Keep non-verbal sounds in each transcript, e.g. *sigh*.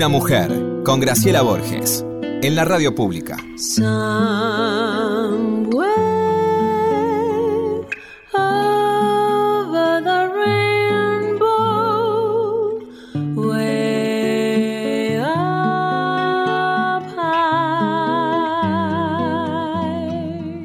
Una mujer con Graciela Borges en la radio pública.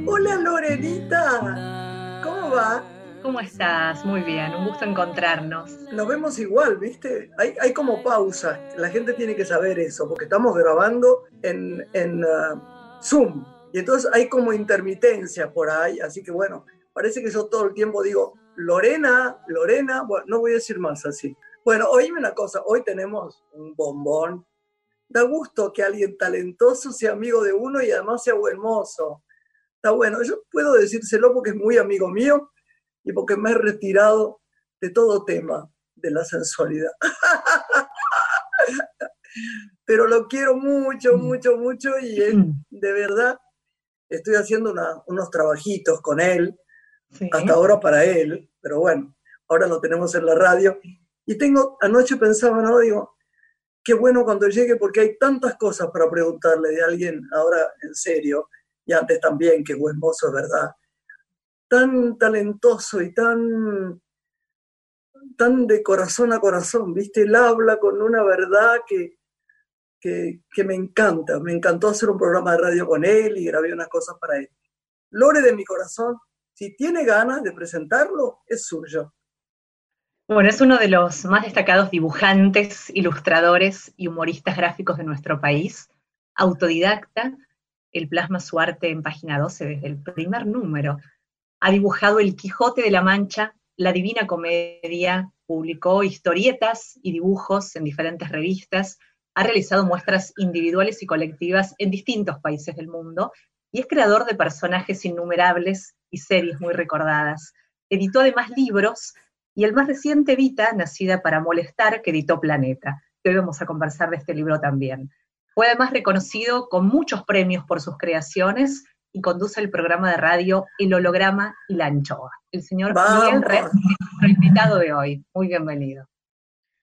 Hola Lorenita, ¿cómo va? ¿Cómo estás? Muy bien, un gusto encontrarnos. Nos vemos igual, ¿viste? Hay, hay como pausa, la gente tiene que saber eso, porque estamos grabando en, en uh, Zoom, y entonces hay como intermitencia por ahí, así que bueno, parece que yo todo el tiempo digo, Lorena, Lorena, bueno, no voy a decir más así. Bueno, oíme una cosa, hoy tenemos un bombón. Da gusto que alguien talentoso sea amigo de uno y además sea buen mozo. Está bueno, yo puedo decírselo porque es muy amigo mío y porque me he retirado de todo tema de la sensualidad. Pero lo quiero mucho, mucho, mucho y él, de verdad estoy haciendo una, unos trabajitos con él, sí. hasta ahora para él, pero bueno, ahora lo tenemos en la radio. Y tengo, anoche pensaba, ¿no? Digo, qué bueno cuando llegue porque hay tantas cosas para preguntarle de alguien ahora en serio, y antes también, que buen mozo, es verdad, tan talentoso y tan, tan de corazón a corazón, ¿viste? Él habla con una verdad que, que, me encanta. Me encantó hacer un programa de radio con él y grabé unas cosas para él. Lore de mi corazón, si tiene ganas de presentarlo, es suyo. Bueno, es uno de los más destacados dibujantes, ilustradores y humoristas gráficos de nuestro país, autodidacta, él plasma su arte en página 12 desde el primer número. Ha dibujado El Quijote de la Mancha, La Divina Comedia, publicó historietas y dibujos en diferentes revistas, ha realizado muestras individuales y colectivas en distintos países del mundo y es creador de personajes innumerables y series muy recordadas. Editó además libros y el más reciente Vita, Nacida para Molestar, que editó Planeta, hoy vamos a conversar de este libro también. Fue además reconocido con muchos premios por sus creaciones y conduce el programa de radio El Holograma y la Anchoa. El señor Vamos. Miguel Red, nuestro invitado de hoy. Muy bienvenido.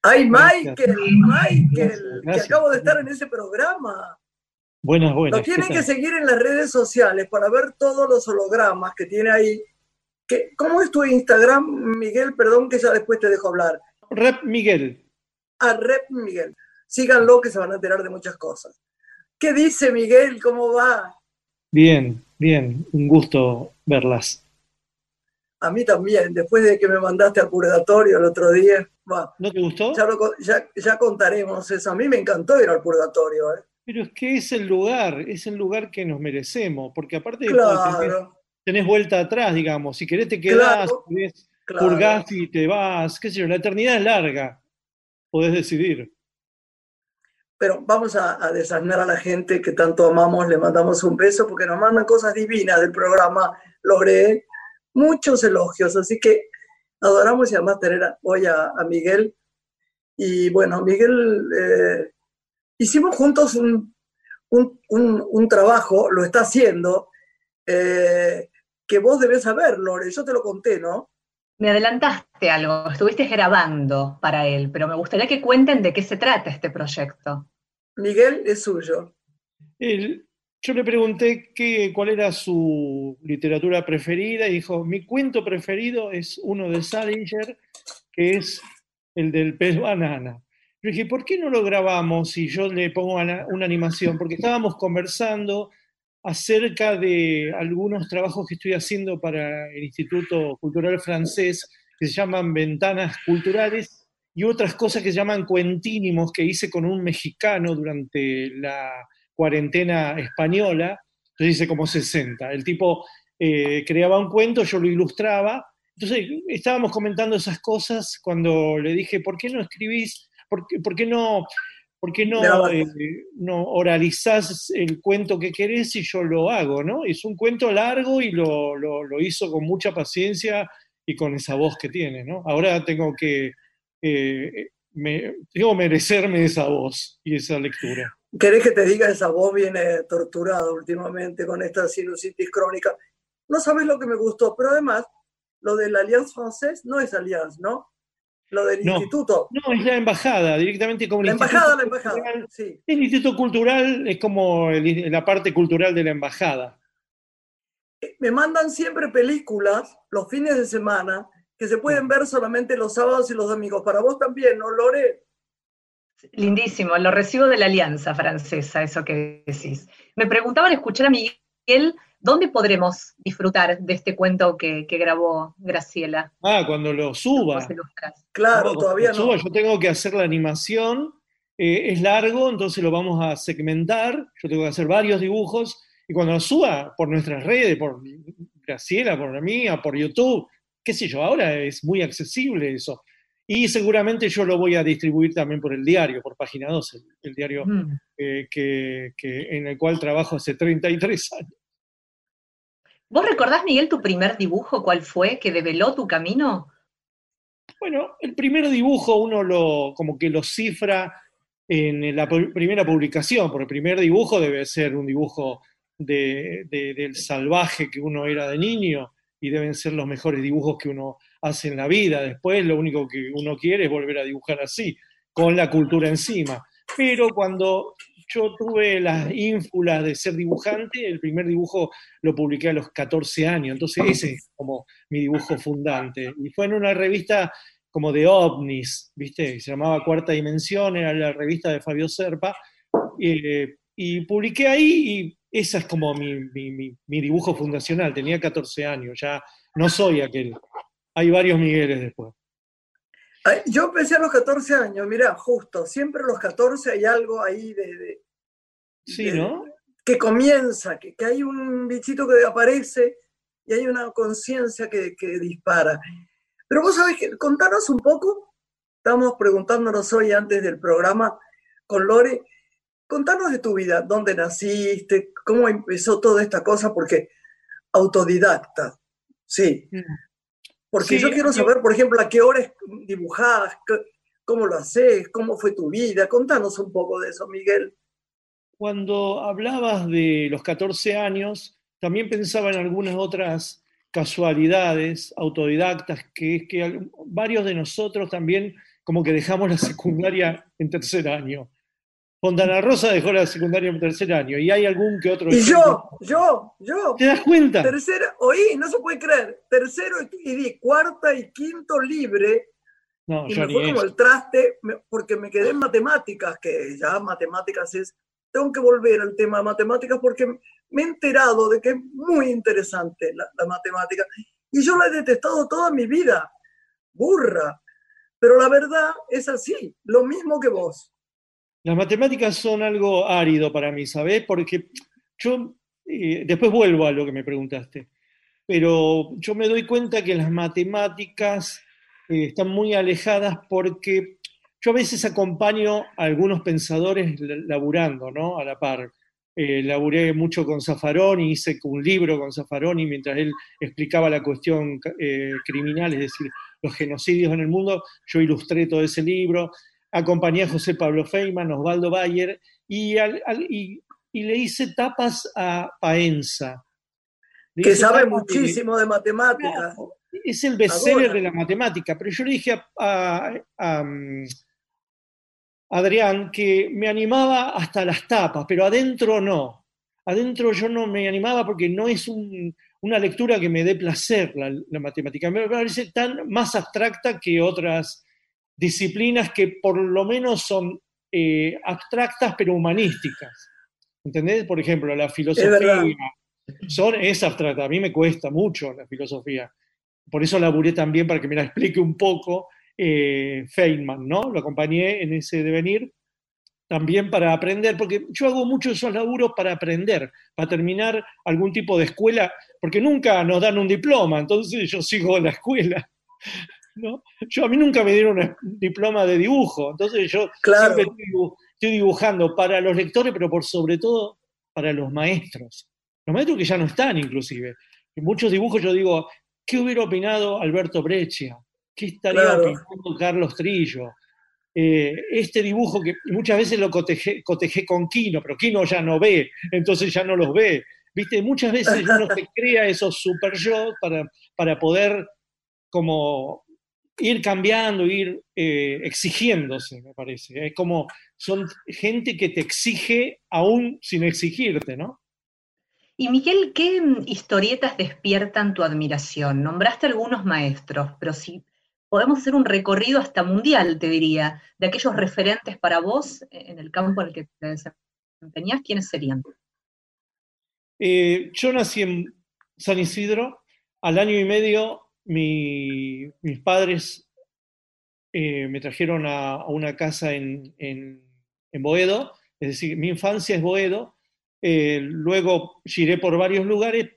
¡Ay, Michael! ¡Michael! Que acabo de estar en ese programa. Buenas, buenas. Lo tienen que seguir en las redes sociales para ver todos los hologramas que tiene ahí. ¿Qué, ¿Cómo es tu Instagram, Miguel? Perdón que ya después te dejo hablar. Rep Miguel. A Rep Miguel. Síganlo que se van a enterar de muchas cosas. ¿Qué dice Miguel? ¿Cómo va? Bien, bien. Un gusto verlas. A mí también, después de que me mandaste al purgatorio el otro día. Va, ¿No te gustó? ya, lo- ya- ya contaremos eso. A mí me encantó ir al purgatorio. ¿eh? Pero es que es el lugar, es el lugar que nos merecemos, porque aparte de todo tenés, Claro, tenés vuelta atrás, digamos. Si querés te quedás, Claro, claro. purgás y te vas, qué sé yo, la eternidad es larga. Podés decidir. Pero vamos a, a a la gente que tanto amamos, le mandamos un beso porque nos mandan cosas divinas del programa, logré muchos elogios, así que adoramos y además tener a- hoy a, Miguel. Y bueno, Miguel, eh, hicimos juntos un, un, un- trabajo, lo está haciendo, eh, que vos debés saber, Lore, yo te lo conté, ¿no? Me adelantaste algo, estuviste grabando para él, pero me gustaría que cuenten de qué se trata este proyecto. Miguel es suyo. Yo le pregunté qué, cuál era su literatura preferida y dijo, mi cuento preferido es uno de Salinger, que es el del pez banana. Yo dije, ¿por qué no lo grabamos y yo le pongo una animación? Porque estábamos conversando acerca de algunos trabajos que estoy haciendo para el Instituto Cultural Francés, que se llaman Ventanas Culturales, y otras cosas que se llaman cuentínimos que hice con un mexicano durante la cuarentena española, entonces hice como 60. El tipo eh, creaba un cuento, yo lo ilustraba. Entonces estábamos comentando esas cosas cuando le dije, ¿por qué no escribís? ¿Por qué, por qué no, por qué no, Grabás. eh, no oralizás el cuento que querés y yo lo hago? ¿no? Es un cuento largo y lo, lo- lo hizo con mucha paciencia y con esa voz que tiene. ¿no? Ahora tengo que, eh, me, que merecerme esa voz y esa lectura. ¿Querés que te diga esa voz viene torturada últimamente con esta sinusitis crónica? No sabes lo que me gustó, pero además, lo de la Alliance Française no es Alliance, ¿no? lo del instituto. No, es la embajada, directamente como la embajada, la embajada. Sí. El instituto cultural es como la parte cultural de la embajada. Eh, me mandan siempre películas los fines de semana que se pueden ver solamente los sábados y los domingos. Para vos también, ¿no, Lore? Lindísimo, lo recibo de la Alianza Francesa, eso que decís. Me preguntaba al escuchar a Miguel, ¿dónde podremos disfrutar de este cuento que, grabó Graciela? Ah, cuando lo suba. Claro, todavía no. yo tengo que hacer la animación, eh, es largo, entonces lo vamos a segmentar, yo tengo que hacer varios dibujos, y cuando lo suba por nuestras redes, por Graciela, por la mía, por YouTube, qué sé yo, ahora es muy accesible eso. Y seguramente yo lo voy a distribuir también por el diario, por Página 12, el, diario mm. eh, que, en el cual trabajo hace 33 años. ¿Vos recordás, Miguel, tu primer dibujo? ¿Cuál fue que develó tu camino? Bueno, el primer dibujo uno lo como que lo cifra en la primera publicación, porque el primer dibujo debe ser un dibujo del salvaje que uno era de niño y deben ser los mejores dibujos que uno hace en la vida. Después lo único que uno quiere es volver a dibujar así, con la cultura encima. Pero cuando yo tuve las ínfulas de ser dibujante, el primer dibujo lo publiqué a los 14 años, entonces ese es como mi dibujo fundante. Y fue en una revista como de ovnis, ¿viste? Se llamaba Cuarta Dimensión, era la revista de Fabio Serpa, eh, y publiqué ahí y esa es como mi, mi, dibujo fundacional. Tenía 14 años, ya no soy aquel. Hay varios Migueles después. Yo empecé a los 14 años, mira, justo, siempre a los 14 hay algo ahí de... sí, ¿no? Que comienza, que, que, hay un bichito que aparece y hay una conciencia que, que, dispara. Pero vos sabés que, contanos un poco, estamos preguntándonos hoy antes del programa con Lore, contanos de tu vida, dónde naciste, cómo empezó toda esta cosa, porque autodidacta, sí. Mm. Porque yo quiero saber, por ejemplo, a qué hora dibujás, cómo lo haces, cómo fue tu vida. Contanos un poco de eso, Miguel. Cuando hablabas de los 14 años, también pensaba en algunas otras casualidades autodidactas, que es que varios de nosotros también como que dejamos la secundaria en tercer año. Fontana Rosa dejó la secundaria en tercer año y hay algún que otro. Y yo, yo, yo. ¿Te das cuenta? Tercero, oí, no se puede creer. Tercero y di cuarta y quinto libre. No, y me fue como el traste, porque me quedé en matemáticas, que ya matemáticas es. Tengo que volver al tema de matemáticas porque me he enterado de que es muy interesante la, la matemática. Y yo la he detestado toda mi vida. Burra. Pero la verdad es así, lo mismo que vos. Las matemáticas son algo árido para mí, ¿sabes? Porque yo, eh, después vuelvo a lo que me preguntaste, pero yo me doy cuenta que las matemáticas eh, están muy alejadas porque yo a veces acompaño a algunos pensadores laburando, ¿no? A la par. Eh, laburé mucho con Zaffaroni, hice un libro con Zaffaroni mientras él explicaba la cuestión criminal, es decir, los genocidios en el mundo, yo ilustré todo ese libro, acompañé a José Pablo Feynman, Osvaldo Bayer, y, le hice tapas a Paenza. que sabe muchísimo de, matemáticas. Es el bestseller de la matemática, pero yo le dije a, mm, Adrián que me animaba hasta las tapas, pero adentro no. Adentro yo no me animaba porque no es una lectura que me dé placer la, la, matemática. Me parece tan más abstracta que otras disciplinas que por lo menos son eh, abstractas pero humanísticas. ¿Entendés? Por ejemplo, la filosofía son, es abstracta. A mí me cuesta mucho la filosofía. Por eso laburé también para que me la explique un poco eh, Feynman, ¿no? Lo acompañé en ese devenir también para aprender, porque yo hago muchos esos laburos para aprender, para terminar algún tipo de escuela, porque nunca nos dan un diploma, entonces yo sigo la escuela. ¿No? Yo a mí nunca me dieron un diploma de dibujo, entonces yo siempre estoy dibujando para los lectores, pero por sobre todo para los maestros. Los maestros que ya no están inclusive. En muchos dibujos yo digo, ¿qué hubiera opinado Alberto Breccia? ¿Qué estaría opinando Carlos Trillo? Eh, este dibujo que muchas veces lo cotejé, con Kino, pero Kino ya no ve, entonces ya no los ve. ¿Viste? Muchas veces uno se *laughs* crea esos super yo para, para poder como ir cambiando, ir eh, exigiéndose, me parece. Es como son gente que te exige aún sin exigirte, ¿no? Y Miguel, ¿qué historietas despiertan tu admiración? Nombraste algunos maestros, pero si podemos hacer un recorrido hasta mundial, te diría, de aquellos referentes para vos en el campo en el que te desempeñás, ¿quiénes serían? Eh, yo nací en San Isidro, al año y medio mis padres eh, me trajeron a, una casa en, Boedo, es decir, mi infancia es Boedo, eh, luego giré por varios lugares,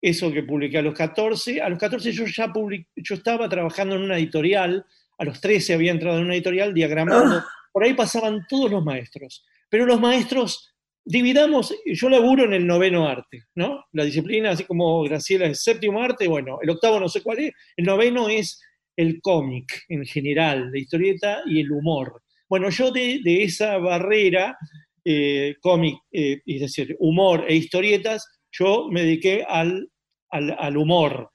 eso que publiqué a los 14, a los 14 yo ya yo estaba trabajando en una editorial, a los 13 había entrado en una editorial diagramando, ah. por ahí pasaban todos los maestros, pero los maestros dividamos, yo laburo en el noveno arte, ¿no? La disciplina, así como Graciela es séptimo arte, bueno, el octavo no sé cuál es, el noveno es el cómic en general, la historieta y el humor. Bueno, yo de, esa barrera, eh, cómic, eh, es decir, humor e historietas, yo me dediqué al, al, humor.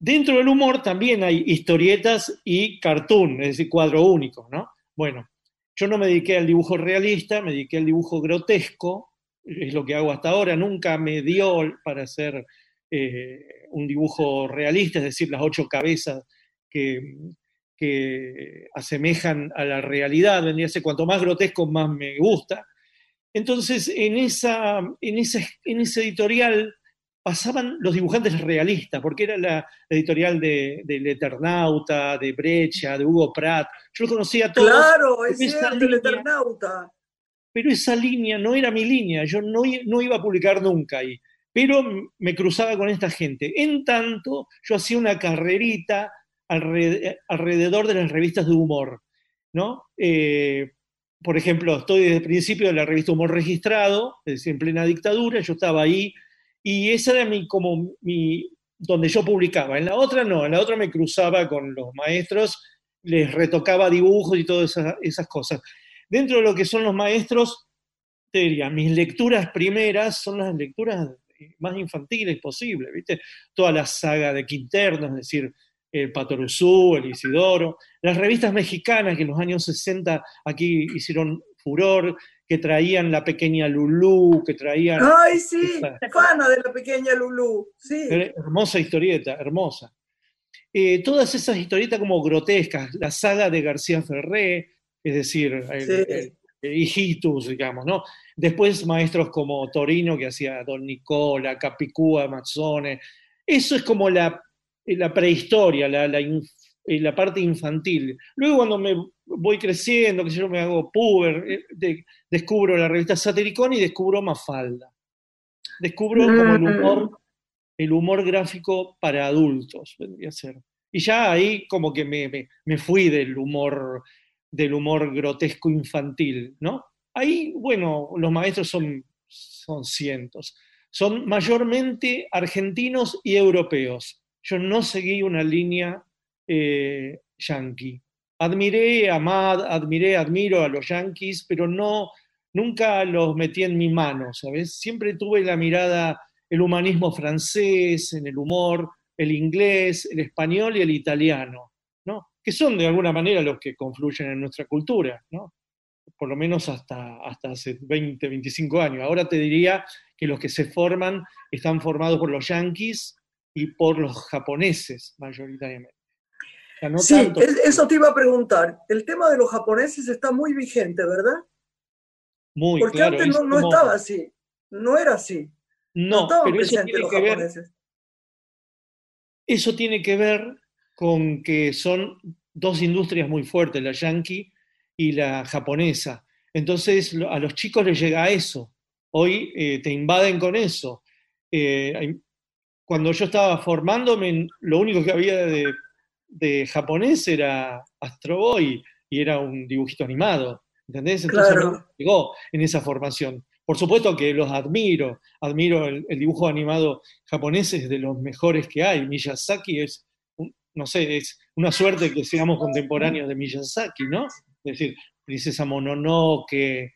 Dentro del humor también hay historietas y cartoon, es decir, cuadro único, ¿no? Bueno, yo no me dediqué al dibujo realista, me dediqué al dibujo grotesco, es lo que hago hasta ahora, nunca me dio para hacer eh, un dibujo realista, es decir, las ocho cabezas que, asemejan a la realidad, vendría a cuanto más grotesco más me gusta. Entonces, en, esa, en, en ese editorial pasaban los dibujantes realistas, porque era la editorial de, del Eternauta, de Brecha, de Hugo Pratt. Yo lo conocía a todos. Claro, es cierto, el Eternauta. Pero esa línea no era mi línea, yo no, no iba a publicar nunca ahí. Pero me cruzaba con esta gente. En tanto, yo hacía una carrerita alrededor de las revistas de humor. ¿no? Eh, por ejemplo, estoy desde el principio de la revista Humor Registrado, es decir, en plena dictadura, yo estaba ahí y esa era mi, como mi, donde yo publicaba. En la otra no, en la otra me cruzaba con los maestros, les retocaba dibujos y todas esas, cosas. Dentro de lo que son los maestros, te mis lecturas primeras son las lecturas más infantiles posibles, ¿viste? Toda la saga de Quinterno, es decir, el Patoruzú, el Isidoro, las revistas mexicanas que en los años 60 aquí hicieron furor, que traían la pequeña Lulú, que traían... ¡Ay, sí! Fana de la pequeña Lulú, sí. Hermosa historieta, hermosa. Eh, todas esas historietas como grotescas, la saga de García Ferré, es decir, el, Hijitus, digamos, ¿no? Después maestros como Torino, que hacía Don Nicola, Capicúa, Mazzone. Eso es como la, la prehistoria, la, la, la parte infantil. Luego cuando me voy creciendo, que yo me hago puber, eh, descubro la revista Satiricón y descubro Mafalda. Descubro como el humor, el humor gráfico para adultos, vendría a ser. Y ya ahí como que me, me, fui del humor, del humor grotesco infantil, ¿no? Ahí, bueno, los maestros son, son cientos. Son mayormente argentinos y europeos. Yo no seguí una línea eh, yankee. Admiré, amad, admiré, admiro a los yankees, pero no, nunca los metí en mi mano, ¿sabes? Siempre tuve la mirada, el humanismo francés, en el humor, el inglés, el español y el italiano, ¿no? Que son de alguna manera los que confluyen en nuestra cultura, ¿no? Por lo menos hasta, hasta hace 20, 25 años. Ahora te diría que los que se forman están formados por los yankees y por los japoneses, mayoritariamente sí, eso te iba a preguntar. El tema de los japoneses está muy vigente, ¿verdad? Muy, Porque antes no, estaba así, no era así. No, pero eso tiene que Ver, eso tiene que ver con que son dos industrias muy fuertes, la yankee y la japonesa. Entonces a los chicos les llega eso. Hoy eh, te invaden con eso. Eh, cuando yo estaba formándome, lo único que había de de japonés era Astro Boy y era un dibujito animado, ¿entendés? Entonces llegó en esa formación. Por supuesto que los admiro, admiro el, dibujo animado japonés, es de los mejores que hay. Miyazaki es, no sé, es una suerte que seamos contemporáneos de Miyazaki, ¿no? Es decir, Princesa Mononoke,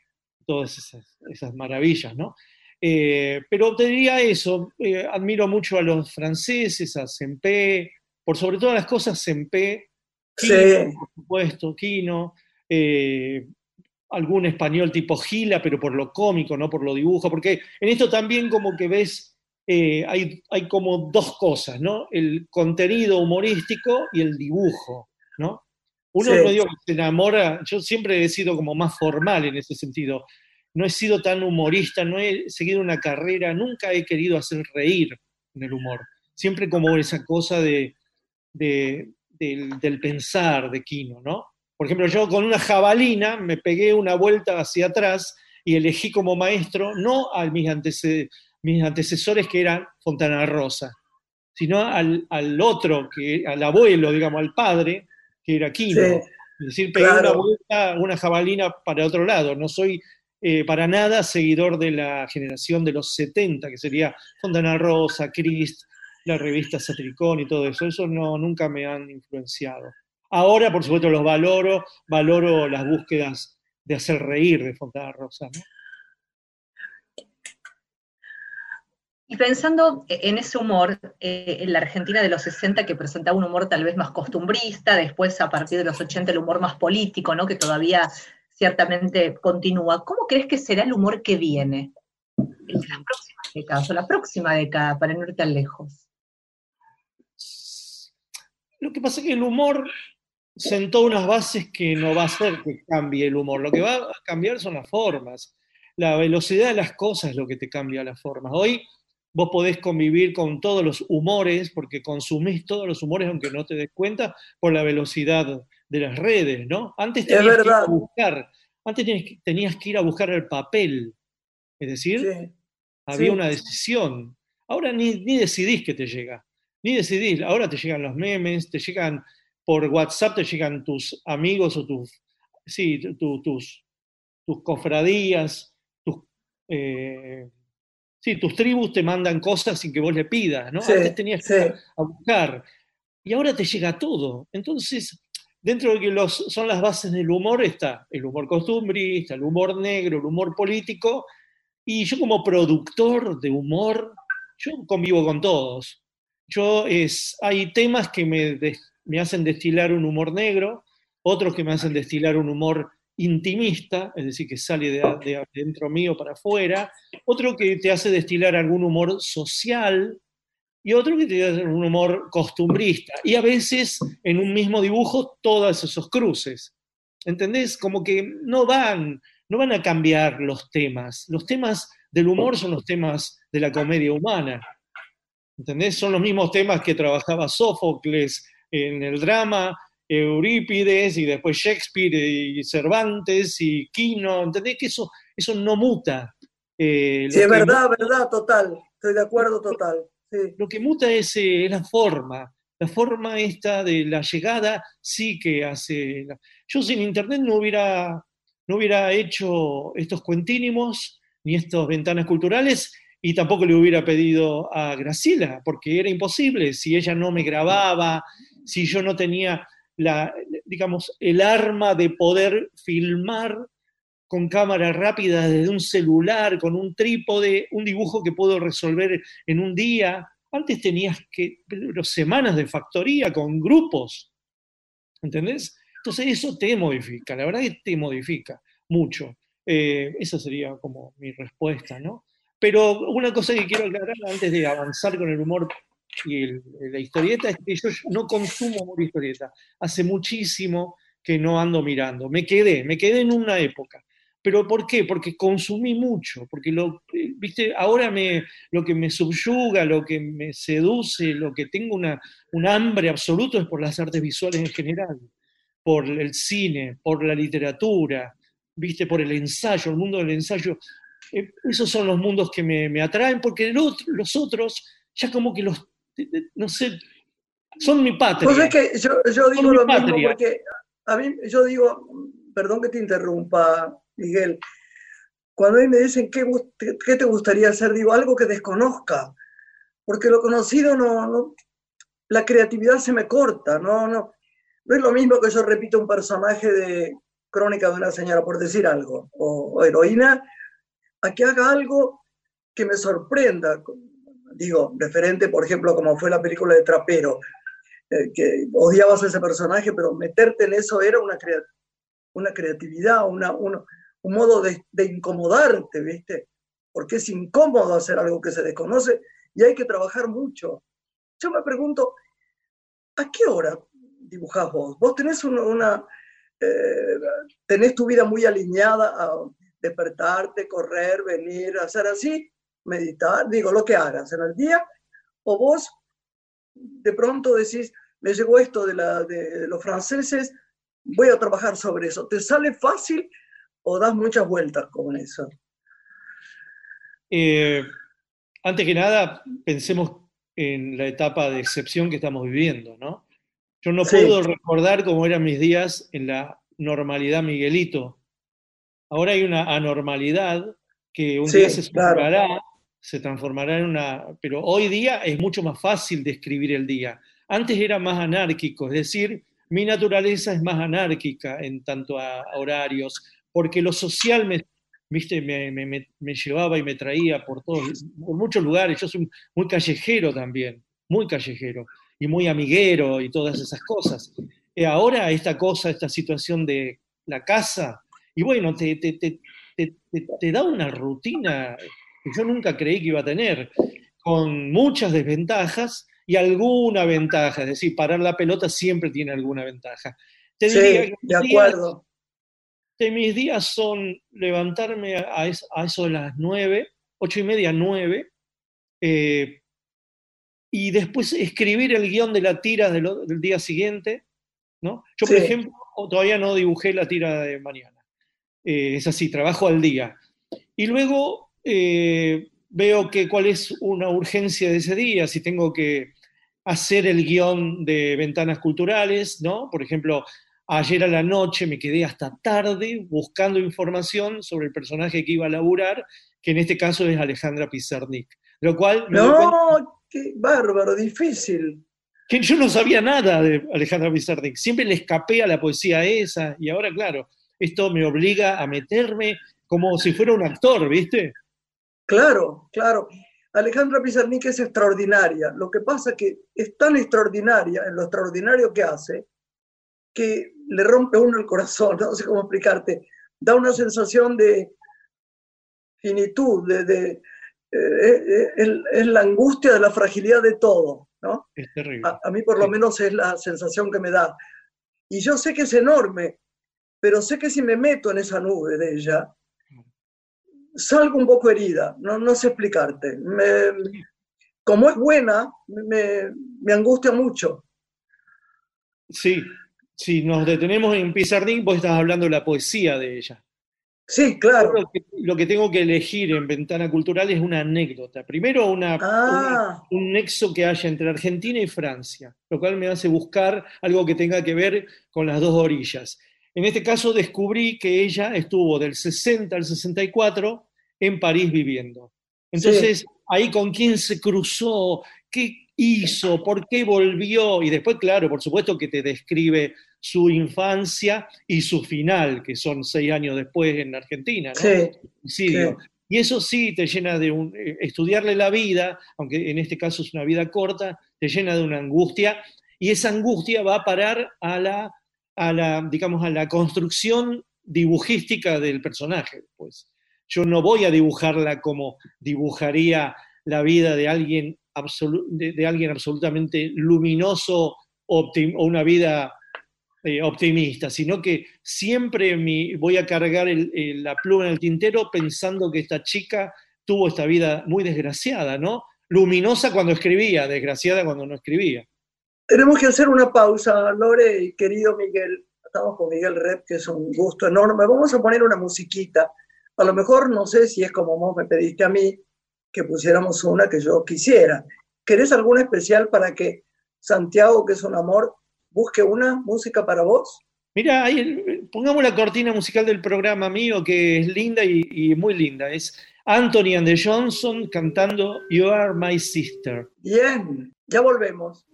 todas esas, maravillas, ¿no? Eh, pero te diría eso, eh, admiro mucho a los franceses, a Senpé, por sobre todas las cosas, Sempe Quino, por supuesto, Quino, eh, algún español tipo Gila, pero por lo cómico, no por lo dibujo, porque en esto también como que ves, eh, hay, hay, como dos cosas, ¿no? El contenido humorístico y el dibujo, ¿no? Uno no digo que se enamora, yo siempre he sido como más formal en ese sentido, no he sido tan humorista, no he seguido una carrera, nunca he querido hacer reír en el humor, siempre como esa cosa de, del, del pensar de Kino, ¿no? Por ejemplo, yo con una jabalina me pegué una vuelta hacia atrás y elegí como maestro no a mis, mis antecesores que eran Fontana Rosa, sino al, otro, que, al abuelo, digamos, al padre, que era Quino. es decir, pegué una vuelta, una jabalina para otro lado. No soy eh, para nada seguidor de la generación de los 70, que sería Fontana Rosa, Christ, la revista Satricón y todo eso. Eso no, nunca me han influenciado. Ahora, por supuesto, los valoro, valoro las búsquedas de hacer reír de Fontana Rosa. Y pensando en ese humor, eh, en la Argentina de los 60 que presentaba un humor tal vez más costumbrista, después a partir de los 80 el humor más político, ¿no? que todavía ciertamente continúa, ¿cómo crees que será el humor que viene en las próximas décadas o la próxima década, para no ir tan lejos? Lo que pasa es que el humor sentó unas bases que no va a hacer que cambie el humor. Lo que va a cambiar son las formas. La velocidad de las cosas es lo que te cambia las formas. Hoy vos podés convivir con todos los humores porque consumís todos los humores aunque no te des cuenta por la velocidad de las redes, ¿no? Antes tenías que ir a buscar, antes tenías que ir a buscar el papel. Es decir, había una decisión. Ahora ni, ni decidís que te llega. Ni decidís. Ahora te llegan los memes, te llegan por WhatsApp te llegan tus amigos o tus, sí, tus, tus cofradías, tus, eh, sí, tus tribus te mandan cosas sin que vos le pidas, ¿no? Antes tenías que ir a buscar y ahora te llega todo. Entonces, dentro de que los, son las bases del humor está el humor costumbrista, el humor negro, el humor político, y yo como productor de humor, yo convivo con todos. Yo es, hay temas que me, me hacen destilar un humor negro, otros que me hacen destilar un humor intimista, es decir, que sale de, dentro mío para afuera, otro que te hace destilar algún humor social y otro que te hace un humor costumbrista. Y a veces en un mismo dibujo todos esos cruces. ¿Entendés? Como que no van, no van a cambiar los temas. Los temas del humor son los temas de la comedia humana. ¿Entendés? Son los mismos temas que trabajaba Sófocles, en el drama, Eurípides y después Shakespeare y Cervantes y Quino, ¿entendés? Que eso, eso no muta. Eh, sí, es verdad, verdad, total, estoy de acuerdo total. Lo que muta es, eh, la forma, la forma esta de la llegada sí que hace... Yo sin internet no hubiera, no hubiera hecho estos cuentínimos ni estas ventanas culturales y tampoco le hubiera pedido a Graciela, porque era imposible, si ella no me grababa, si yo no tenía la, digamos, el arma de poder filmar con cámara rápida desde un celular, con un trípode, un dibujo que puedo resolver en un día. Antes tenías que, semanas de factoría con grupos, ¿entendés? Entonces eso te modifica, la verdad que te modifica mucho. Eh, esa sería como mi respuesta, ¿no? Pero una cosa que quiero aclarar antes de avanzar con el humor y la historieta es que yo no consumo humor historieta. Hace muchísimo que no ando mirando. Me quedé, me quedé en una época. ¿Pero por qué? Porque consumí mucho, porque viste, ahora me, lo que me subyuga, lo que me seduce, lo que tengo una, un hambre absoluto es por las artes visuales en general, por el cine, por la literatura, viste, por el ensayo, el mundo del ensayo. Eh, esos son los mundos que me, me atraen, porque los otros ya como que los no sé, son mi patria. Pues que yo, digo lo mismo porque a mí, yo digo, perdón que te interrumpa, Miguel, cuando a mí me dicen ¿qué, qué te gustaría hacer, digo algo que desconozca, porque lo conocido no, no, la creatividad se me corta, no, no, no es lo mismo que yo repito un personaje de Crónica de una señora, por decir algo, o, o heroína, a que haga algo que me sorprenda, digo, referente, por ejemplo, como fue la película de Trapero, eh, que odiabas a ese personaje, pero meterte en eso era una, una creatividad, una, un modo de, de incomodarte, ¿viste? Porque es incómodo hacer algo que se desconoce y hay que trabajar mucho. Yo me pregunto, ¿a qué hora dibujás vos? ¿Vos tenés una, eh, tenés tu vida muy alineada a despertarte, correr, venir, hacer así, meditar, digo, lo que hagas en el día, o vos de pronto decís, me llegó esto de, la, de, los franceses, voy a trabajar sobre eso. ¿Te sale fácil o das muchas vueltas con eso? Eh, antes que nada, pensemos en la etapa de excepción que estamos viviendo, ¿no? Yo no puedo recordar cómo eran mis días en la normalidad Miguelito. Ahora hay una anormalidad que un día se transformará, se transformará en una... Pero hoy día es mucho más fácil describir el día. Antes era más anárquico, es decir, mi naturaleza es más anárquica en tanto a horarios, porque lo social me, viste, me, me, me, llevaba y me traía por todos, por muchos lugares. Yo soy muy callejero también, muy callejero y muy amiguero y todas esas cosas. Y ahora esta cosa, esta situación de la casa, y bueno, te, te, te, te, da una rutina que yo nunca creí que iba a tener, con muchas desventajas y alguna ventaja, es decir, parar la pelota siempre tiene alguna ventaja. Te sí, de acuerdo mis días son levantarme a, eso de las nueve, ocho y media, nueve, eh, y después escribir el guion de la tira del, día siguiente. ¿no? Yo, por ejemplo, todavía no dibujé la tira de mañana. Eh, es así, trabajo al día. Y luego eh, veo que cuál es una urgencia de ese día, si tengo que hacer el guion de ventanas culturales, ¿no? Por ejemplo, Ayer a la noche me quedé hasta tarde buscando información sobre el personaje que iba a laburar, que en este caso es Alejandra Pizarnik. Lo cual. No, qué bárbaro, difícil. Que yo no sabía nada de Alejandra Pizarnik. Siempre le escapé a la poesía esa, y ahora, claro, esto me obliga a meterme como si fuera un actor, ¿viste? Claro, claro. Alejandra Pizarnik es extraordinaria. Lo que pasa es que es tan extraordinaria en lo extraordinario que hace que le rompe uno el corazón, *laughs* no sé cómo explicarte, da una sensación de finitud, de, eh, eh, es, la angustia de la fragilidad de todo, ¿no? Es terrible. A, mí por lo menos es la sensación que me da. Y yo sé que es enorme, pero sé que si me meto en esa nube de ella, salgo un poco herida, no, no sé explicarte. como es buena, me, me angustia mucho. Sí, si nos detenemos en Pizarnik, vos estás hablando de la poesía de ella. Sí, claro. Lo que, tengo que elegir en Ventana Cultural es una anécdota. Primero, ah. un nexo que haya entre Argentina y Francia, lo cual me hace buscar algo que tenga que ver con las dos orillas. En este caso descubrí que ella estuvo del 60 al 64 en París viviendo. Entonces, ahí con quién se cruzó, qué hizo, por qué volvió, y después, claro, por supuesto que te describe su infancia y su final, que son seis años después en Argentina. Sí, Y eso sí te llena de un... Eh, estudiarle la vida, aunque en este caso es una vida corta, te llena de una angustia, y esa angustia va a parar a la, a la digamos, a la construcción dibujística del personaje. Pues yo no voy a dibujarla como dibujaría la vida de alguien, de, alguien absolutamente luminoso o una vida eh, optimista, sino que siempre voy a cargar la pluma en el tintero pensando que esta chica tuvo esta vida muy desgraciada, ¿no? Luminosa cuando escribía, desgraciada cuando no escribía. Tenemos que hacer una pausa, Lore y querido Miguel. Estamos con Miguel Rep, que es un gusto enorme. Vamos a poner una musiquita. A lo mejor no sé si es como vos me pediste a mí que pusiéramos una que yo quisiera. ¿Querés alguna especial para que Santiago, que es un amor, busque una música para vos? Mira, ahí, pongamos la cortina musical del programa mío, que es linda y, muy linda. Es Anthony and the Johnson cantando You Are My Sister. Bien, ya volvemos.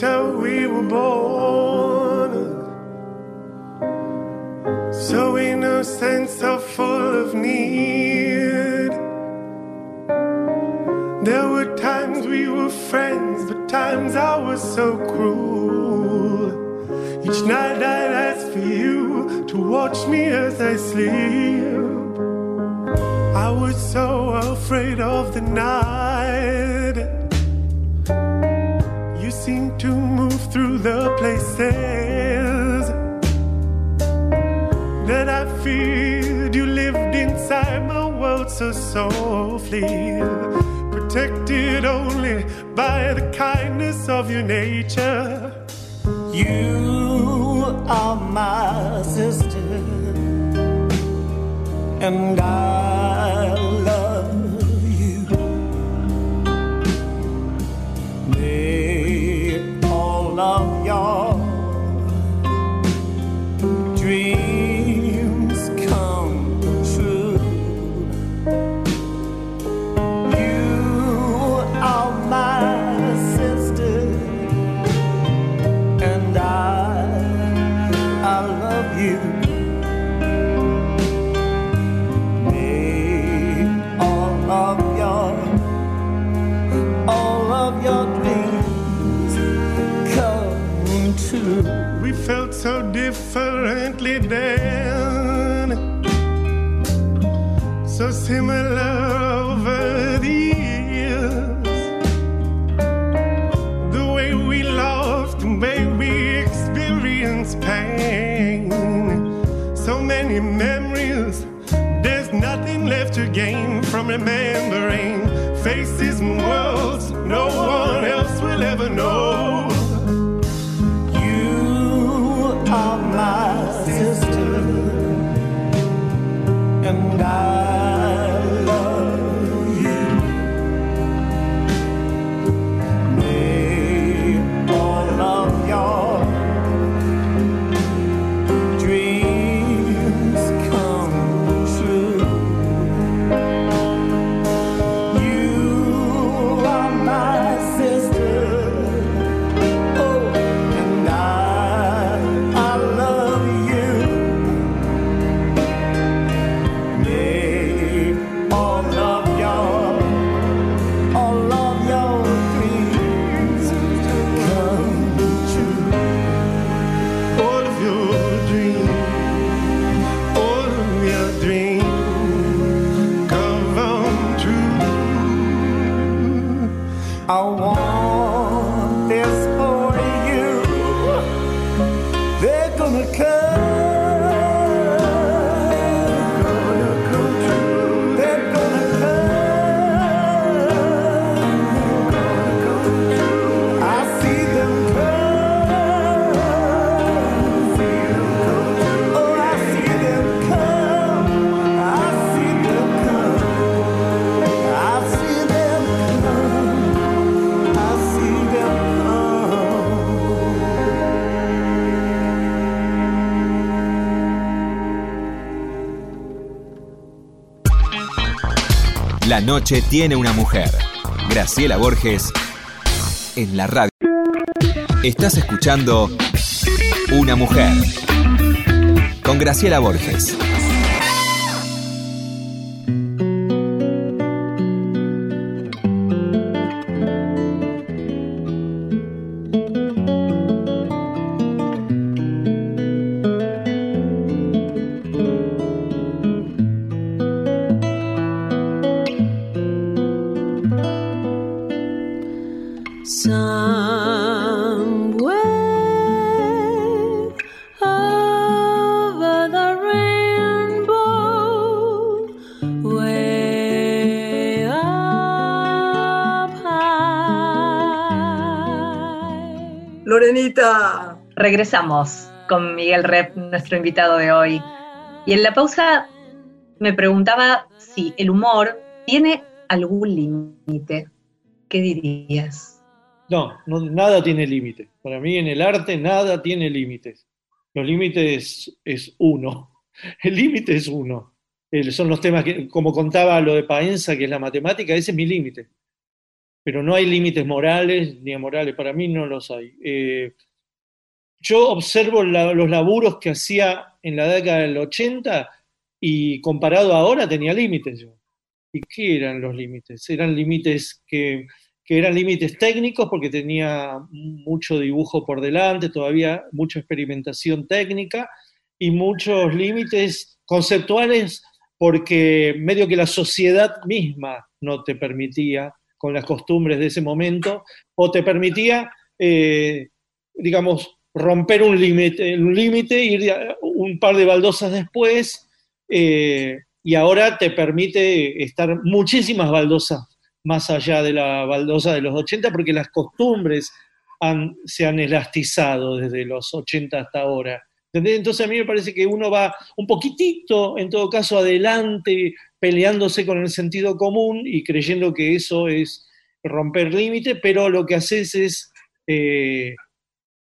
How we were born. So innocent, so full of need. There were times we were friends, but times I was so cruel. Each night I'd ask for you to watch me as I sleep. I was so afraid of the night. Seemed to move through the places that I feared. You lived inside my world so softly, protected only by the kindness of your nature. You are my sister, and I I want Noche tiene una mujer. Graciela Borges en la radio. Estás escuchando Una mujer con Graciela Borges. Regresamos con Miguel Rep, nuestro invitado de hoy. Y en la pausa me preguntaba si el humor tiene algún límite. ¿Qué dirías? No, nada tiene límite. Para mí en el arte nada tiene límites. Los límites es uno. *laughs* El límite es uno. Son los temas que, como contaba lo de Paenza, que es la matemática, ese es mi límite. pero no hay límites morales ni amorales, para mí no los hay. Eh, yo observo los laburos que hacía en la década del 80 y comparado ahora tenía límites yo. ¿Y qué eran los límites? Eran límites que, que eran límites técnicos porque tenía mucho dibujo por delante, todavía mucha experimentación técnica y muchos límites conceptuales porque medio que la sociedad misma no te permitía con las costumbres de ese momento o te permitía, eh, digamos, romper un límite, un límite, ir un par de baldosas después, eh, y ahora te permite estar muchísimas baldosas más allá de la baldosa de los 80, porque las costumbres se han elastizado desde los 80 hasta ahora. Entonces a mí me parece que uno va un poquitito, en todo caso, adelante, peleándose con el sentido común y creyendo que eso es romper límite, pero lo que haces es, eh,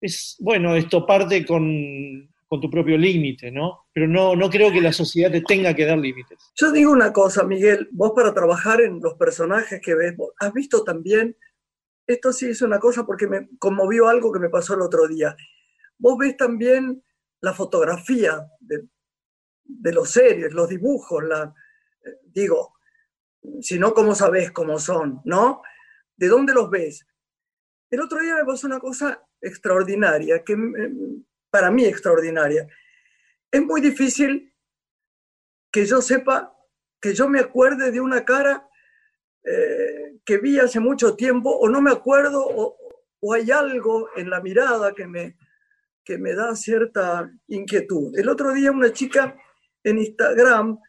es bueno, esto parte con, con tu propio límite, ¿no? Pero no, no creo que la sociedad te tenga que dar límites. Yo digo una cosa, Miguel, vos para trabajar en los personajes que ves, has visto también, esto sí es una cosa porque me conmovió algo que me pasó el otro día. Vos ves también la fotografía de, de los series, los dibujos, la, eh, digo, si no, ¿cómo sabés cómo son, no? ¿De dónde los ves? El otro día me pasó una cosa extraordinaria, que mm, para mí extraordinaria. Es muy difícil que yo sepa, que yo me acuerde de una cara eh, que vi hace mucho tiempo, o no me acuerdo, o, o hay algo en la mirada que me, que me da cierta inquietud. El otro día una chica en Instagram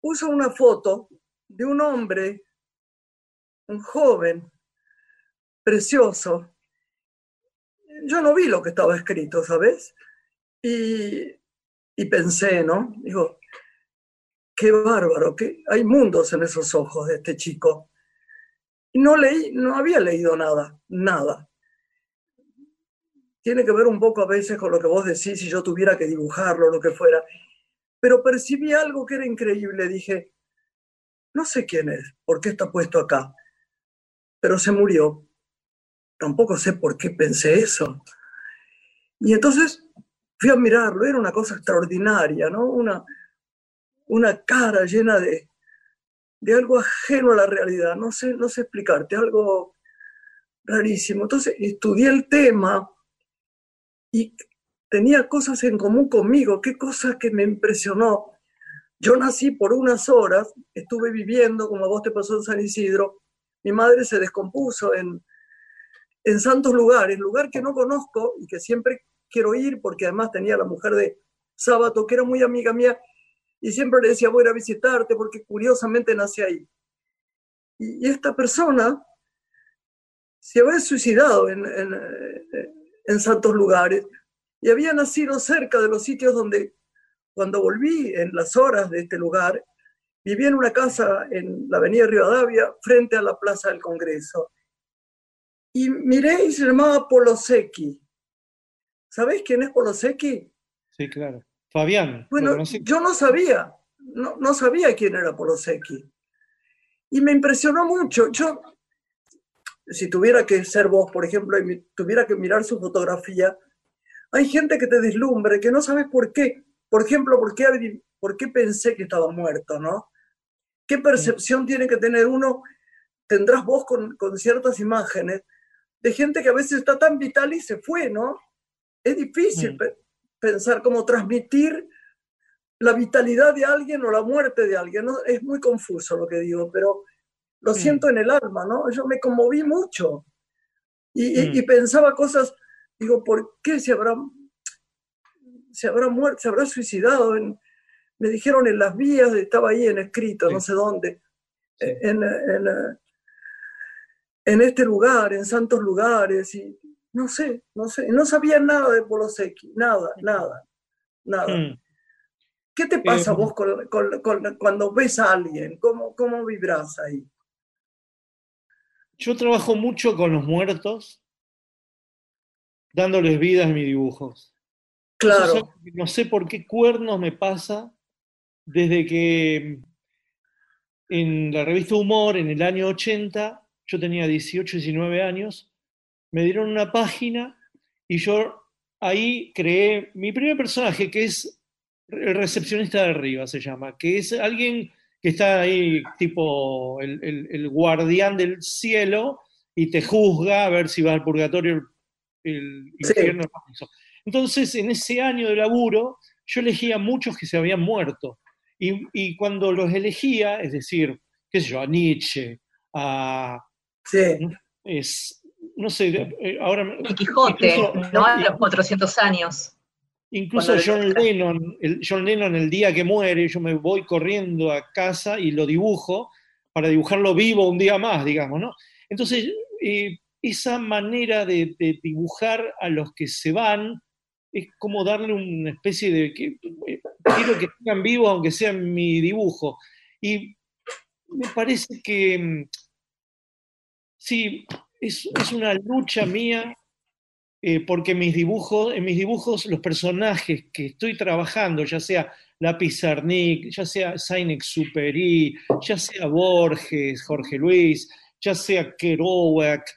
puso una foto de un hombre, un joven, precioso. Yo no vi lo que estaba escrito, ¿sabes? Y, y pensé, ¿no? Digo, qué bárbaro, que hay mundos en esos ojos de este chico. Y no leí, no había leído nada, nada. Tiene que ver un poco a veces con lo que vos decís, si yo tuviera que dibujarlo, lo que fuera. Pero percibí algo que era increíble. Dije, no sé quién es, por qué está puesto acá, pero se murió. Tampoco sé por qué pensé eso. Y entonces fui a mirarlo, era una cosa extraordinaria, ¿no? Una, una cara llena de, de algo ajeno a la realidad, no sé, no sé explicarte, algo rarísimo. Entonces estudié el tema y tenía cosas en común conmigo, qué cosa que me impresionó. Yo nací por unas horas, estuve viviendo, como a vos te pasó en San Isidro, mi madre se descompuso en, en santos lugares, lugar que no conozco y que siempre quiero ir porque además tenía la mujer de Sábato, que era muy amiga mía, y siempre le decía, voy a visitarte porque curiosamente nací ahí. Y, esta persona se había suicidado en, en, eh, en santos lugares y había nacido cerca de los sitios donde, cuando volví en las horas de este lugar, vivía en una casa en la avenida Rivadavia, frente a la Plaza del Congreso. Y miré y se llamaba Polosecchi. ¿Sabés quién es Polosecchi? Sí, claro. Fabián, ¿lo Bueno, yo no sabía, no, no sabía quién era Polosecchi. Y me impresionó mucho. Yo, si tuviera que ser vos, por ejemplo, y tuviera que mirar su fotografía, hay gente que te deslumbre, que no sabes por qué. Por ejemplo, ¿por qué, por qué pensé que estaba muerto, no? ¿Qué percepción tiene que tener uno? Tendrás vos con, con ciertas imágenes de gente que a veces está tan vital y se fue, ¿no? Es difícil Mm. pe- pensar cómo transmitir la vitalidad de alguien o la muerte de alguien. ¿no? Es muy confuso lo que digo, pero lo Mm. siento en el alma, ¿no? Yo me conmoví mucho y, y- Mm. y pensaba cosas, digo, ¿por qué se habrá, se habrá muerto, se habrá suicidado? En- me dijeron en las vías, estaba ahí en escrito, Sí. no sé dónde, Sí. en, en, eh, en este lugar, en santos lugares, y no sé, no sé, no sabía nada de Polosecchi, nada, nada, nada. Mm. ¿Qué te pasa Eh, vos con- con- con- cuando ves a alguien? ¿Cómo, cómo vibras ahí? Yo trabajo mucho con los muertos, dándoles vida en mis dibujos. Es Claro, no sé por qué cuernos me pasa desde que en la revista Humor, en el año 80, yo tenía 18, 19 años, me dieron una página y yo ahí creé mi primer personaje, que es el recepcionista de arriba, se llama, que es alguien que está ahí tipo el, el- el guardián del cielo y te juzga a ver si va al purgatorio, el, el Sí. infierno. Entonces, en ese año de laburo, yo elegía muchos que se habían muerto. Y, y cuando los elegía, es decir, qué sé yo, a Nietzsche, a, Sí, es, no sé, eh, ahora... El Quijote, incluso- ¿no? A los 400 años. Incluso John Lennon, el, John Lennon el día que muere, yo me voy corriendo a casa y lo dibujo para dibujarlo vivo un día más, digamos, ¿no? Entonces, eh, esa manera de, de dibujar a los que se van es como darle una especie de... Que, eh, quiero que sigan vivos aunque sea en mi dibujo. Y me parece que mm, sí, es, es una lucha mía eh, porque mis dibujos, en mis dibujos los personajes que estoy trabajando, ya sea la Pizarnik, ya sea Saint-Exupéry, ya sea Borges, Jorge Luis, ya sea Kerouac,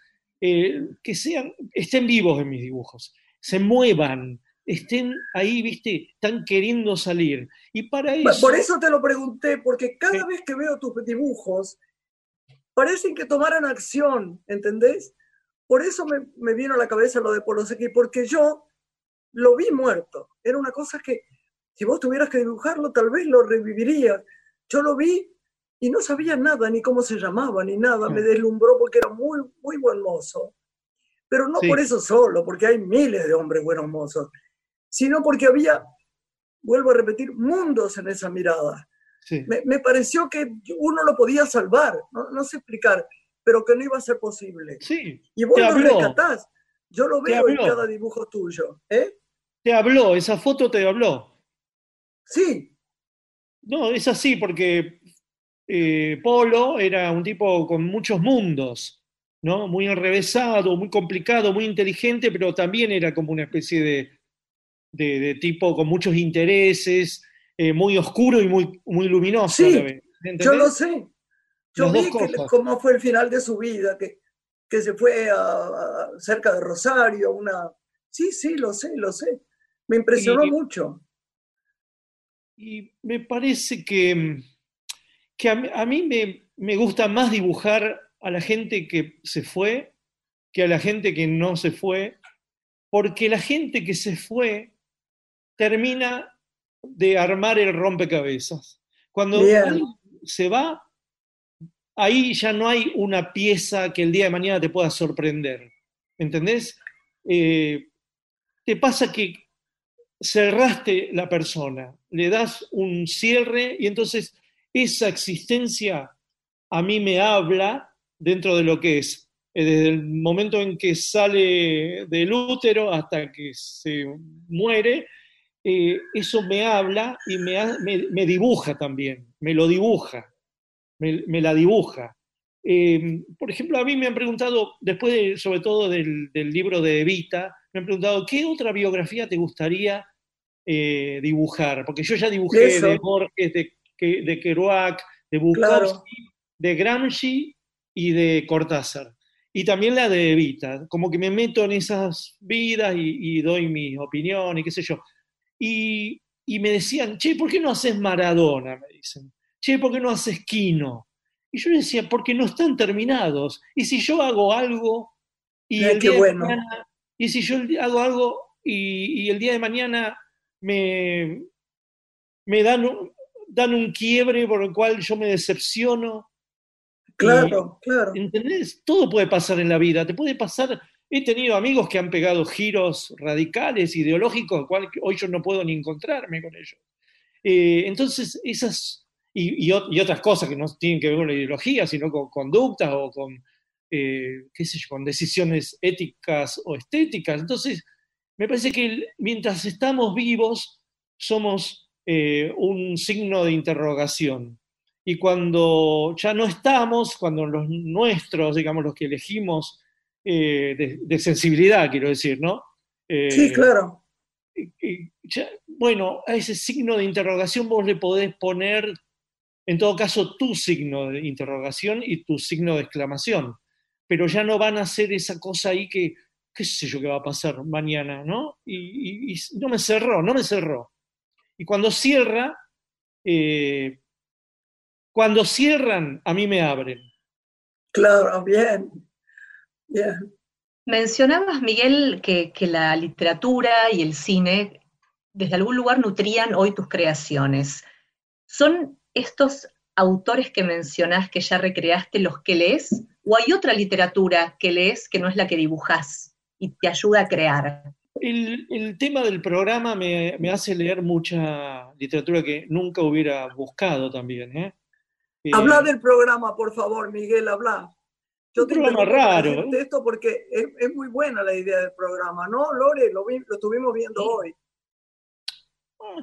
eh, que sean, estén vivos en mis dibujos, se muevan, estén ahí, viste, están queriendo salir. Y para eso... Por eso te lo pregunté, porque cada vez que veo tus dibujos, parecen que tomaran acción, ¿entendés? Por eso me, me vino a la cabeza lo de Poloseki, porque yo lo vi muerto. Era una cosa que, si vos tuvieras que dibujarlo, tal vez lo revivirías. Yo lo vi y no sabía nada, ni cómo se llamaba, ni nada. Me Mm. deslumbró porque era muy, muy buen mozo. Pero no Sí. por eso solo, porque hay miles de hombres buenos mozos, sino porque había, vuelvo a repetir, mundos en esa mirada Sí. me, me pareció que uno lo podía salvar, no, no sé explicar, pero que no iba a ser posible. Sí, Y vos lo rescatás. Yo lo veo en cada dibujo tuyo. ¿eh? te habló, esa foto te habló. Sí, No, es así porque eh, Polo era un tipo con muchos mundos, ¿no? Muy enrevesado, muy complicado, muy inteligente, pero también era como una especie de, de- de tipo con muchos intereses, eh, muy oscuro y muy, muy luminoso. Sí, a la vez. ¿entendés? yo lo sé. Yo vi que- cómo fue el final de su vida, que, que se fue a, a- cerca de Rosario, una... Sí, sí, lo sé, lo sé. Me impresionó Y- mucho. Y me parece que, que a, mí- a mí me, me gusta más dibujar a la gente que se fue que a la gente que no se fue, porque la gente que se fue termina de armar el rompecabezas. Cuando Bien. se va, ahí ya no hay una pieza que el día de mañana te pueda sorprender. ¿Entendés? Eh, te pasa que cerraste la persona, le das un cierre y entonces esa existencia a mí me habla dentro de lo que es. Eh, Desde el momento en que sale del útero hasta que se muere, eh, eso me habla y me, ha- me- me dibuja también, me lo dibuja, me, me la dibuja. Eh, por ejemplo, a mí me han preguntado, después de- sobre todo del, del libro de Evita, me han preguntado, ¿qué otra biografía te gustaría eh, dibujar? Porque yo ya dibujé Eso. de Borges, de, de Kerouac, de Bukowski, Claro. de Gramsci y de Cortázar. Y también la de Evita, como que me meto en esas vidas y, y doy mi opinión y qué sé yo. Y, y me decían, che, ¿por qué no haces Maradona? Me dicen, che, ¿por qué no haces Quino? Y yo decía, porque no están terminados. Y si yo hago algo y el día bueno. mañana, y si yo hago algo y, y el día de mañana me, me dan, un- dan un quiebre por el cual yo me decepciono, Claro, claro. ¿Entendés? Todo puede pasar en la vida. Te puede pasar. He tenido amigos que han pegado giros radicales, ideológicos, cual hoy yo no puedo ni encontrarme con ellos. Eh, entonces, esas. Y, y ot- y otras cosas que no tienen que ver con la ideología, sino con conductas o con, eh, qué sé yo, con decisiones éticas o estéticas. Entonces, me parece que mientras estamos vivos, somos eh, un signo de interrogación. Y cuando ya no estamos, cuando los nuestros, digamos, los que elegimos eh, de, de sensibilidad, quiero decir, ¿no? Eh, Sí, claro. ya- bueno, a ese signo de interrogación vos le podés poner, en todo caso, tu signo de interrogación y tu signo de exclamación. pero ya no van a hacer esa cosa ahí que, qué sé yo qué va a pasar mañana, ¿no? Y, y- y no me cerró, no me cerró. Y cuando cierra, eh, cuando cierran, a mí me abren. Claro, bien. Mencionabas, Miguel, que, que la literatura y el cine desde algún lugar nutrían hoy tus creaciones. ¿Son estos autores que mencionás que ya recreaste los que lees? ¿O hay otra literatura que lees que no es la que dibujás y te ayuda a crear? El, el tema del programa me, me hace leer mucha literatura que nunca hubiera buscado también. ¿eh? Eh, Habla del programa, por favor, Miguel, habla. Yo Un te programa raro, ¿eh? esto porque es, es muy buena la idea del programa, ¿no, Lore? Lo, vi- lo estuvimos viendo Sí. hoy.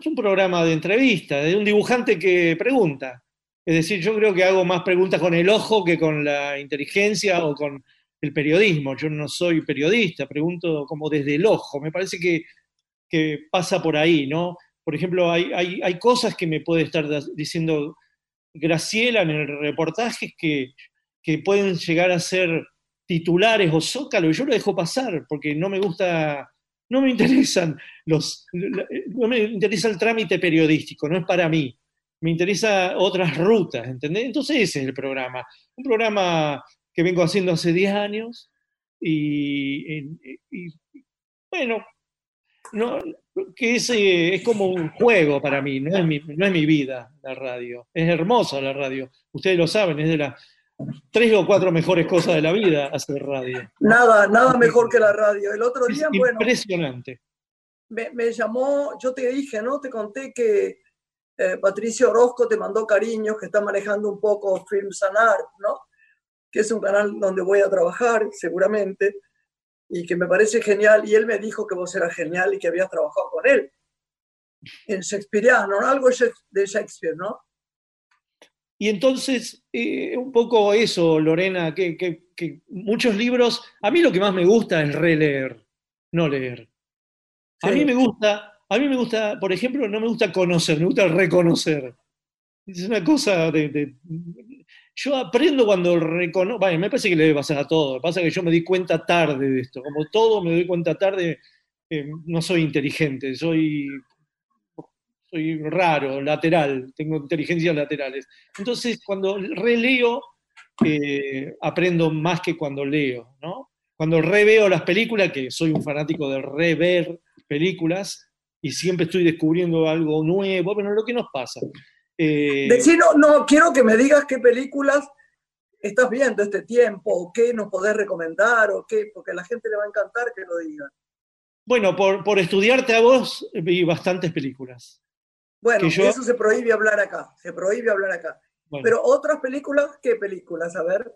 Es un programa de entrevista, de un dibujante que pregunta. Es decir, yo creo que hago más preguntas con el ojo que con la inteligencia o con el periodismo. Yo no soy periodista, pregunto como desde el ojo. Me parece que, que pasa por ahí, ¿no? Por ejemplo, hay, hay, hay cosas que me puede estar diciendo Graciela en el reportaje que, que pueden llegar a ser titulares o zócalo, y yo lo dejo pasar porque no me gusta, no me interesan los, no me interesa el trámite periodístico, no es para mí. Me interesa otras rutas, ¿entendés? Entonces ese es el programa. Un programa que vengo haciendo hace 10 años y, bueno, no, que es, es como un juego para mí, no es, mi, no es mi vida la radio. Es hermosa la radio, ustedes lo saben, es de las tres o cuatro mejores cosas de la vida hacer radio. Nada, nada mejor que la radio. El otro Es día, bueno, impresionante. me, me llamó, yo te dije, ¿no? Te conté que eh, Patricio Orozco te mandó cariños, que está manejando un poco Films and Art, ¿no? Que es un canal donde voy a trabajar, seguramente, y que me parece genial. Y él me dijo que vos eras genial y que habías trabajado con él. En Shakespeareano, ¿no? algo de Shakespeare, ¿no? Y entonces, eh, un poco eso, Lorena, que, que- que muchos libros, a mí lo que más me gusta es releer, no leer. A Sí. mí me gusta, a mí me gusta, por ejemplo, no me gusta conocer, me gusta reconocer. Es una cosa de... de- yo aprendo cuando reconozco, bueno, me parece que le debe pasar a todo, pasa que yo me di cuenta tarde de esto, como todo me doy cuenta tarde, eh, no soy inteligente, soy, soy raro, lateral, tengo inteligencias laterales. Entonces, cuando releo, eh, aprendo más que cuando leo, ¿no? Cuando reveo las películas, que soy un fanático de rever películas, y siempre estoy descubriendo algo nuevo, bueno, lo que nos pasa. Eh, Decí, no, quiero que me digas qué películas estás viendo este tiempo, o qué nos podés recomendar, o qué, porque a la gente le va a encantar que lo digan. bueno, por, por estudiarte a vos, vi bastantes películas. Bueno, yo- eso se prohíbe hablar acá, se prohíbe hablar acá. Bueno, Pero otras películas, ¿qué películas? A ver.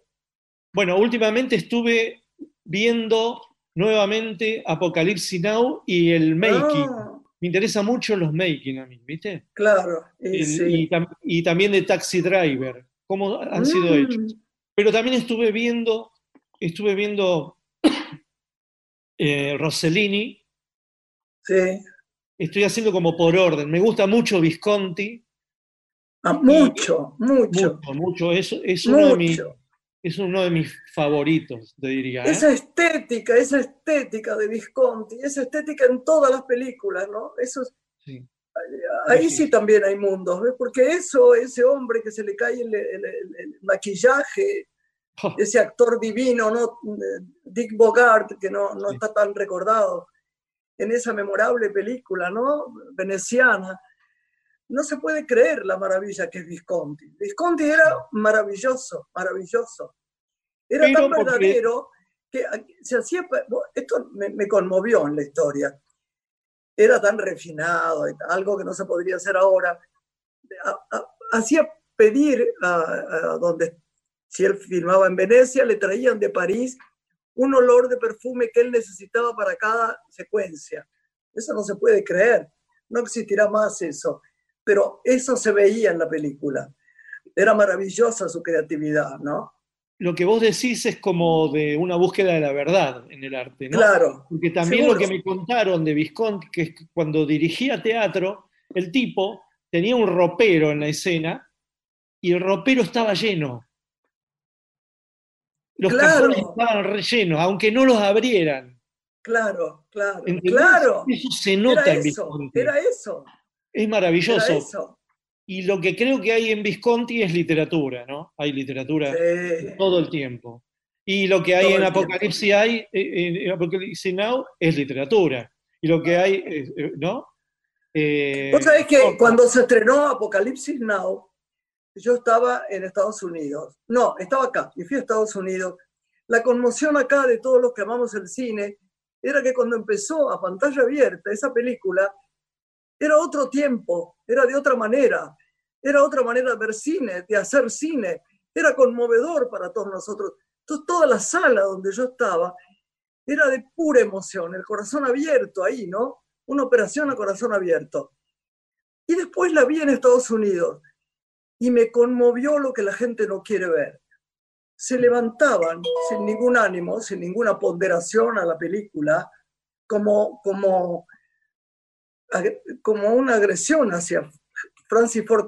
bueno, últimamente estuve viendo nuevamente Apocalipsis Now y el Making. Ah, Me interesa mucho los Making a mí, ¿viste? claro, y El- sí. y, tam- y también de Taxi Driver, cómo han sido Mm, hechos. Pero también estuve viendo, estuve viendo *coughs* eh, Rossellini, Sí. Estoy haciendo como por orden. Me gusta mucho Visconti, Ah, mucho, mucho, mucho, mucho. Es, es, uno, de mis, es uno de mis favoritos, te diría. ¿eh? Esa estética, esa estética de Visconti, esa estética en todas las películas, ¿no? Eso es- Sí. ahí Sí. sí también hay mundos, ¿ves? Porque eso, ese hombre que se le cae el, el- el- el maquillaje, Oh, ese actor divino, ¿no? Dick Bogart, que no, no Sí. está tan recordado en esa memorable película, ¿no? Veneciana. No se puede creer la maravilla que es Visconti. Visconti era maravilloso, maravilloso. Era Pero tan verdadero que se hacía, esto me, me conmovió en la historia. Era tan refinado, algo que no se podría hacer ahora. Hacía pedir a, a donde si él filmaba en Venecia, le traían de París un olor de perfume que él necesitaba para cada secuencia. Eso no se puede creer, no existirá más eso, pero eso se veía en la película. Era maravillosa su creatividad, ¿no? Lo que vos decís es como de una búsqueda de la verdad en el arte, ¿no? Claro, Porque también Seguro. lo que me contaron de Visconti, que es que cuando dirigía teatro, el tipo tenía un ropero en la escena y el ropero estaba lleno. Los Claro. cajones estaban rellenos, aunque no los abrieran. Claro, claro, ¿Entendés? claro. Eso se nota Era en eso, era eso, Es era maravilloso. eso. Y lo que creo que hay en Visconti es literatura, ¿no? Hay literatura Sí. todo el tiempo. Y lo que hay Todo en el Apocalipsis hay, eh, en Apocalipsis Now es literatura. Y lo que hay, eh, ¿no? Eh, Vos sabés que cuando se estrenó Apocalipsis Now, yo estaba en Estados Unidos. No, estaba acá, y fui a Estados Unidos. La conmoción acá de todos los que amamos el cine era que cuando empezó a pantalla abierta esa película, era otro tiempo, era de otra manera, era otra manera de ver cine, de hacer cine, era conmovedor para todos nosotros. Entonces, toda la sala donde yo estaba era de pura emoción, el corazón abierto ahí, ¿no? Una operación a corazón abierto. Y después la vi en Estados Unidos y me conmovió lo que la gente no quiere ver. Se levantaban sin ningún ánimo, sin ninguna ponderación a la película, como, como, como una agresión hacia Francis Ford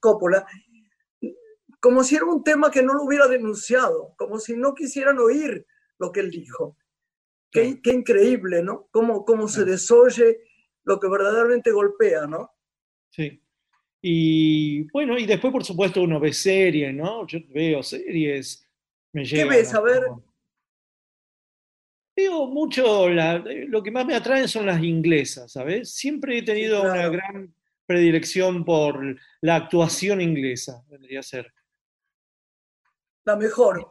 Coppola, como si era un tema que no lo hubiera denunciado, como si no quisieran oír lo que él dijo. Qué, qué increíble, ¿no? Cómo, cómo se desoye lo que verdaderamente golpea, ¿no? Sí. Y bueno, y después, por supuesto, uno ve series, ¿no? Yo veo series, me llegan. ves? A ver. Veo mucho, la- lo que más me atraen son las inglesas, ¿sabes? Siempre he tenido una claro. gran predilección por la actuación inglesa, vendría a ser. La mejor.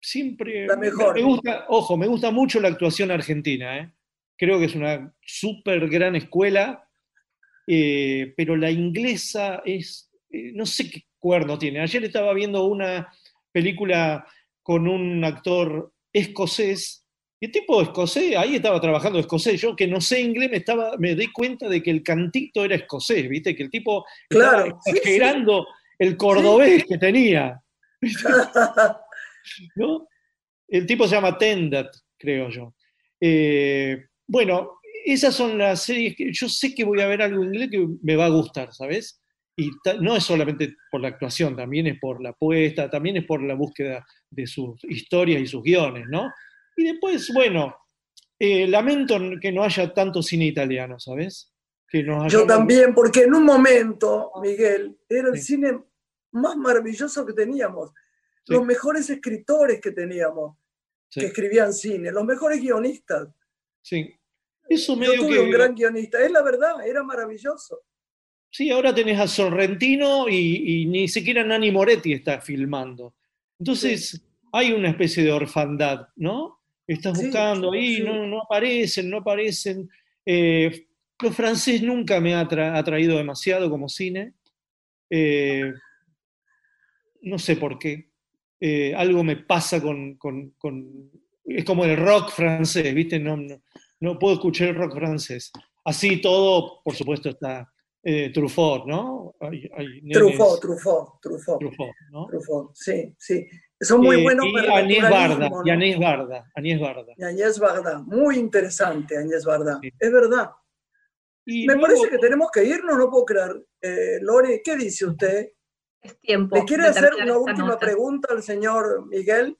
Siempre La me- mejor. Me gusta, ojo, me gusta mucho la actuación argentina, ¿eh? Creo que es una súper gran escuela, eh, pero la inglesa es, eh, no sé qué cuerno tiene. Ayer estaba viendo una película con un actor escocés, y el tipo escocés, ahí estaba trabajando escocés, yo que no sé inglés me, estaba, me di cuenta de que el cantito era escocés, ¿viste? Que el tipo Claro, estaba sí, sí. exagerando el cordobés que tenía. *laughs* ¿no? El tipo se llama Tendat, creo yo. Eh, bueno, esas son las series que yo sé que voy a ver algo en inglés que me va a gustar, ¿sabes? Y no es solamente por la actuación, también es por la apuesta, también es por la búsqueda de sus historias y sus guiones, ¿no? Y después, bueno, eh, lamento que no haya tanto cine italiano, ¿sabes? Que nos Yo también, porque en un momento, Miguel, era el Sí. cine más maravilloso que teníamos. Sí. Los mejores escritores que teníamos, Sí, que escribían cine, los mejores guionistas. sí. Eso Yo medio tuve que... un gran guionista, es la verdad, era maravilloso. Sí, ahora tenés a Sorrentino y, y ni siquiera Nani Moretti está filmando. Entonces hay una especie de orfandad, ¿no? Estás buscando sí, ahí, sí. no, no aparecen, no aparecen. Eh, lo francés nunca me ha atra- atraído demasiado como cine. Eh, no sé por qué. Eh, algo me pasa con, con- con- Es como el rock francés, ¿viste? No, no, no puedo escuchar el rock francés. Así todo, por supuesto, está eh, Truffaut, ¿no? Hay, hay Truffaut, Truffaut, Truffaut, Truffaut, ¿no? Truffaut, sí, sí. Son muy Eh, buenos y para el Agnès Barda, naturalismo, y ¿no? Agnès Barda, Agnès Barda. Y Agnès Barda, muy interesante Agnès Barda, Sí. es verdad. Y Me luego- parece que tenemos que irnos, no puedo creer. Eh, Lore, ¿qué dice usted? Es tiempo. ¿Le quiere hacer una última nota. pregunta al señor Miguel?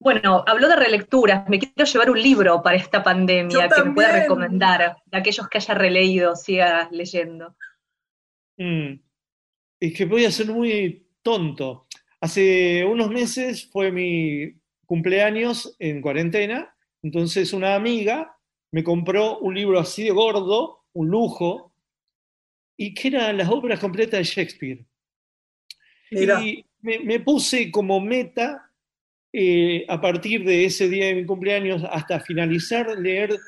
Bueno, habló de relecturas. Me quiero llevar un libro para esta pandemia Yo que me pueda recomendar, de aquellos que haya releído, siga leyendo. Mm. Es que voy a ser muy tonto. Hace unos meses fue mi cumpleaños en cuarentena, entonces una amiga me compró un libro así de gordo, un lujo, y que eran las obras completas de Shakespeare. Mira, Y me, me puse como meta, eh, a partir de ese día de mi cumpleaños hasta finalizar, leer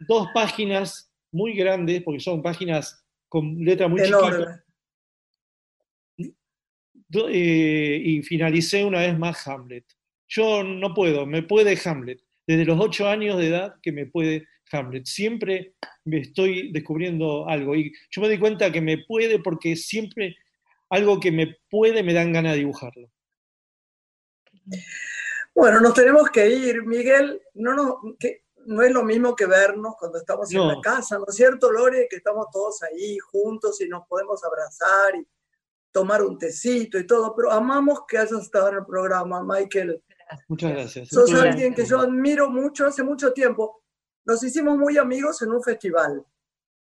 dos páginas muy grandes, porque son páginas con letra muy chiquita, eh, y finalicé una vez más Hamlet. Yo no puedo, me puede Hamlet. Desde los ocho años de edad que me puede Hamlet. Siempre me estoy descubriendo algo. Y yo me di cuenta que me puede porque siempre algo que me puede me dan ganas de dibujarlo. Bueno, nos tenemos que ir, Miguel. No, no, que no es lo mismo que vernos cuando estamos en la casa, ¿no es cierto, Lore? Que estamos todos ahí juntos y nos podemos abrazar y tomar un tecito y todo, pero amamos que hayas estado en el programa, Michael. Muchas gracias. Sos Muchas alguien que yo admiro mucho hace mucho tiempo. Nos hicimos muy amigos en un festival,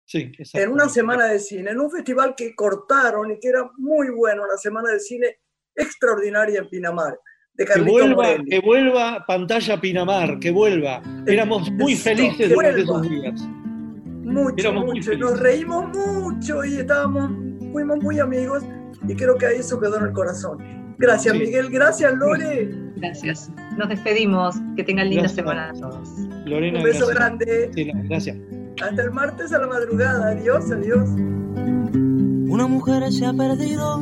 Sí, exacto. en una semana de cine, en un festival que cortaron y que era muy bueno, la semana de cine extraordinaria en Pinamar, de Que vuelva, Morelli. que vuelva pantalla Pinamar, que vuelva. Éramos muy felices durante vuelva. esos días. Mucho, Éramos mucho. Nos reímos mucho y estábamos, fuimos muy amigos y creo que ahí eso quedó en el corazón. Gracias, Sí. Miguel. Gracias, Lore. Gracias. Nos despedimos. Que tengan linda Gracias. semana a todos. Lorena, Un beso gracias. grande. Sí, no, gracias. Hasta el martes a la madrugada. Adiós, adiós. Una mujer se ha perdido.